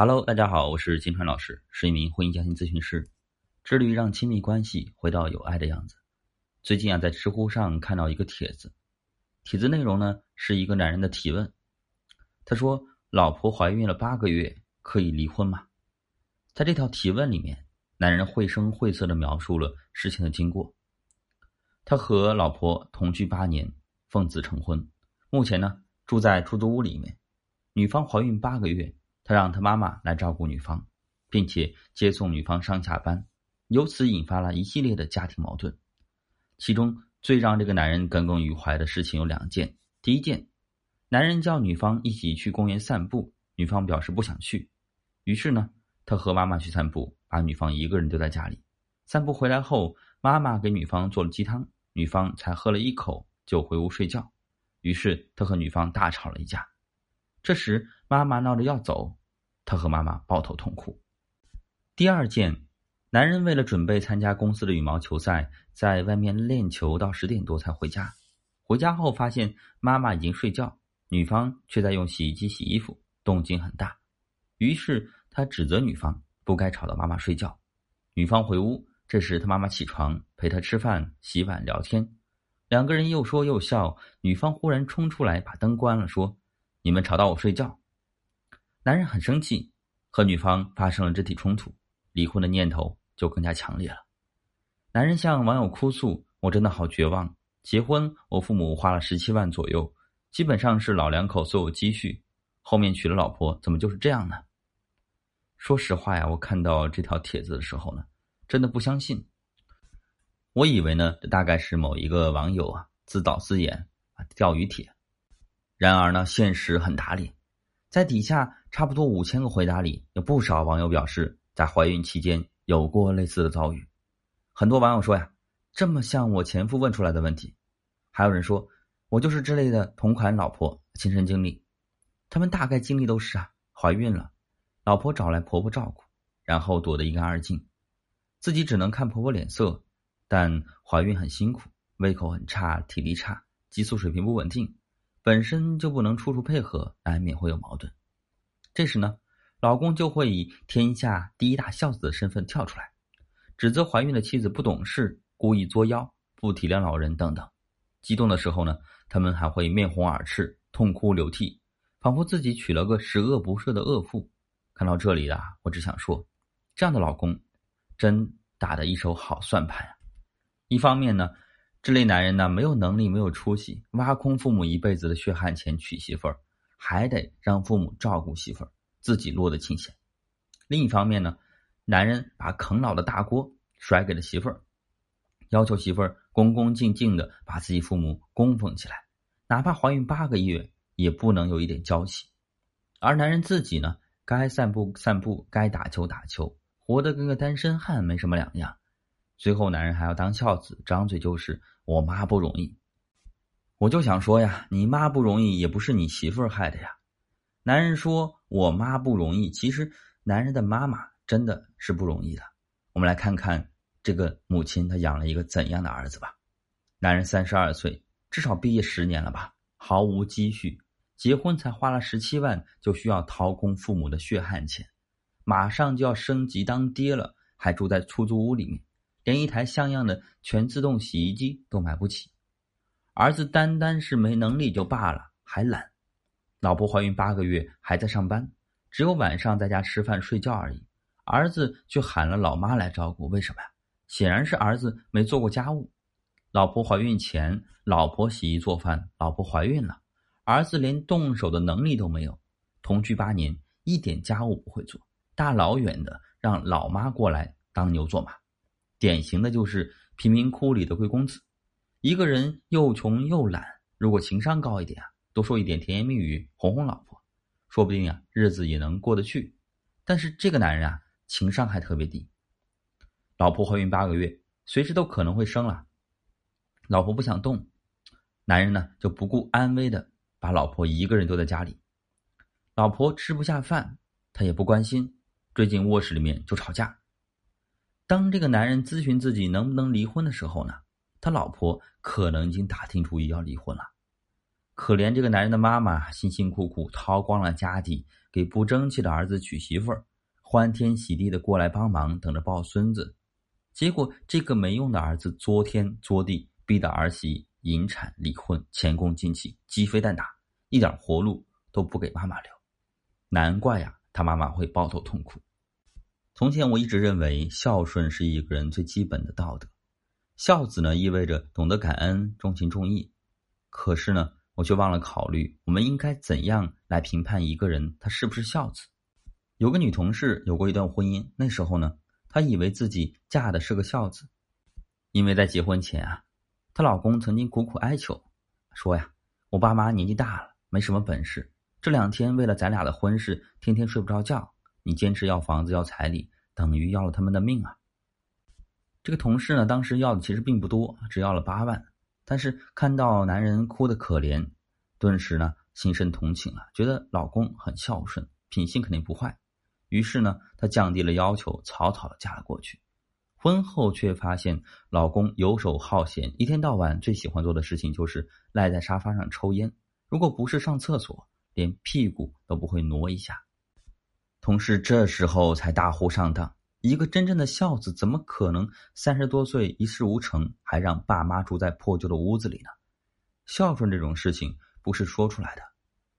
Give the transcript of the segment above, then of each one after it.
Hello，大家好，我是金川老师，是一名婚姻家庭咨询师，致力于让亲密关系回到有爱的样子。最近啊，在知乎上看到一个帖子，帖子内容呢是一个男人的提问，他说：“老婆怀孕了八个月，可以离婚吗？”在这条提问里面，男人绘声绘色的描述了事情的经过。他和老婆同居八年，奉子成婚，目前呢住在出租屋里面。女方怀孕八个月，他让他妈妈来照顾女方，并且接送女方上下班，由此引发了一系列的家庭矛盾。其中最让这个男人耿耿于怀的事情有两件。第一件，男人叫女方一起去公园散步，女方表示不想去，于是呢，他和妈妈去散步，把女方一个人丢在家里。散步回来后，妈妈给女方做了鸡汤，女方才喝了一口就回屋睡觉，于是他和女方大吵了一架。这时，妈妈闹着要走，他和妈妈抱头痛哭。第二件，男人为了准备参加公司的羽毛球赛，在外面练球到十点多才回家。回家后发现妈妈已经睡觉，女方却在用洗衣机洗衣服，动静很大。于是他指责女方不该吵到妈妈睡觉。女方回屋，这时他妈妈起床陪他吃饭、洗碗、聊天，两个人又说又笑。女方忽然冲出来把灯关了，说。你们吵到我睡觉，男人很生气，和女方发生了肢体冲突，离婚的念头就更加强烈了。男人向网友哭诉：“我真的好绝望，结婚我父母花了十七万左右，基本上是老两口所有积蓄，后面娶了老婆，怎么就是这样呢？”说实话呀，我看到这条帖子的时候呢，真的不相信。我以为呢，这大概是某一个网友啊自导自演啊钓鱼帖。然而呢，现实很打脸，在底下差不多五千个回答里，有不少网友表示在怀孕期间有过类似的遭遇。很多网友说呀，这么像我前夫问出来的问题。还有人说，我就是之类的同款老婆亲身经历。他们大概经历都是啊，怀孕了，老婆找来婆婆照顾，然后躲得一干二净，自己只能看婆婆脸色。但怀孕很辛苦，胃口很差，体力差，激素水平不稳定。本身就不能处处配合，难免会有矛盾。这时呢，老公就会以天下第一大孝子的身份跳出来，指责怀孕的妻子不懂事、故意作妖、不体谅老人等等。激动的时候呢，他们还会面红耳赤、痛哭流涕，仿佛自己娶了个十恶不赦的恶妇。看到这里啊，我只想说，这样的老公真打的一手好算盘啊！一方面呢。这类男人呢，没有能力，没有出息，挖空父母一辈子的血汗钱娶媳妇儿，还得让父母照顾媳妇儿，自己落得清闲。另一方面呢，男人把啃老的大锅甩给了媳妇儿，要求媳妇儿恭恭敬敬的把自己父母供奉起来，哪怕怀孕八个月也不能有一点娇气。而男人自己呢，该散步散步，该打球打球，活得跟个单身汉没什么两样。最后，男人还要当孝子，张嘴就是“我妈不容易”。我就想说呀，你妈不容易，也不是你媳妇儿害的呀。男人说我妈不容易，其实男人的妈妈真的是不容易的。我们来看看这个母亲，她养了一个怎样的儿子吧。男人三十二岁，至少毕业十年了吧，毫无积蓄，结婚才花了十七万，就需要掏空父母的血汗钱，马上就要升级当爹了，还住在出租屋里面。连一台像样的全自动洗衣机都买不起，儿子单单是没能力就罢了，还懒。老婆怀孕八个月还在上班，只有晚上在家吃饭睡觉而已。儿子却喊了老妈来照顾，为什么呀？显然是儿子没做过家务。老婆怀孕前，老婆洗衣做饭；老婆怀孕了，儿子连动手的能力都没有。同居八年，一点家务不会做，大老远的让老妈过来当牛做马。典型的就是贫民窟里的贵公子，一个人又穷又懒，如果情商高一点啊，多说一点甜言蜜语哄哄老婆，说不定啊日子也能过得去。但是这个男人啊，情商还特别低。老婆怀孕八个月，随时都可能会生了，老婆不想动，男人呢就不顾安危的把老婆一个人丢在家里，老婆吃不下饭，他也不关心，追进卧室里面就吵架。当这个男人咨询自己能不能离婚的时候呢，他老婆可能已经打听出要离婚了。可怜这个男人的妈妈辛辛苦苦掏光了家底，给不争气的儿子娶媳妇儿，欢天喜地的过来帮忙，等着抱孙子。结果这个没用的儿子作天作地，逼得儿媳引产离婚，前功尽弃，鸡飞蛋打，一点活路都不给妈妈留。难怪呀，他妈妈会抱头痛哭。从前我一直认为孝顺是一个人最基本的道德，孝子呢意味着懂得感恩、重情重义。可是呢，我却忘了考虑，我们应该怎样来评判一个人他是不是孝子？有个女同事有过一段婚姻，那时候呢，她以为自己嫁的是个孝子，因为在结婚前啊，她老公曾经苦苦哀求，说呀：“我爸妈年纪大了，没什么本事，这两天为了咱俩的婚事，天天睡不着觉。”你坚持要房子要彩礼，等于要了他们的命啊！这个同事呢，当时要的其实并不多，只要了八万。但是看到男人哭的可怜，顿时呢心生同情了，觉得老公很孝顺，品性肯定不坏。于是呢，她降低了要求，草草的嫁了过去。婚后却发现老公游手好闲，一天到晚最喜欢做的事情就是赖在沙发上抽烟，如果不是上厕所，连屁股都不会挪一下。同事这时候才大呼上当：一个真正的孝子，怎么可能三十多岁一事无成，还让爸妈住在破旧的屋子里呢？孝顺这种事情不是说出来的，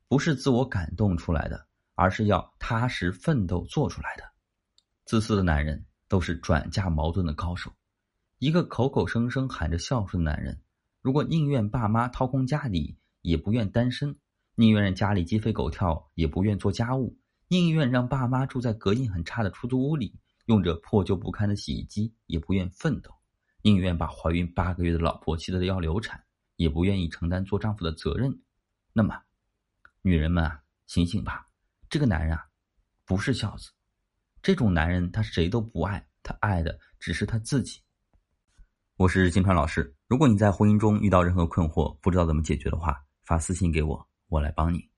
不是自我感动出来的，而是要踏实奋斗做出来的。自私的男人都是转嫁矛盾的高手。一个口口声声喊着孝顺的男人，如果宁愿爸妈掏空家底，也不愿单身；宁愿让家里鸡飞狗跳，也不愿做家务。宁愿让爸妈住在隔音很差的出租屋里，用着破旧不堪的洗衣机，也不愿奋斗；宁愿把怀孕八个月的老婆气得要流产，也不愿意承担做丈夫的责任。那么，女人们啊，醒醒吧！这个男人啊，不是孝子。这种男人他谁都不爱，他爱的只是他自己。我是金川老师。如果你在婚姻中遇到任何困惑，不知道怎么解决的话，发私信给我，我来帮你。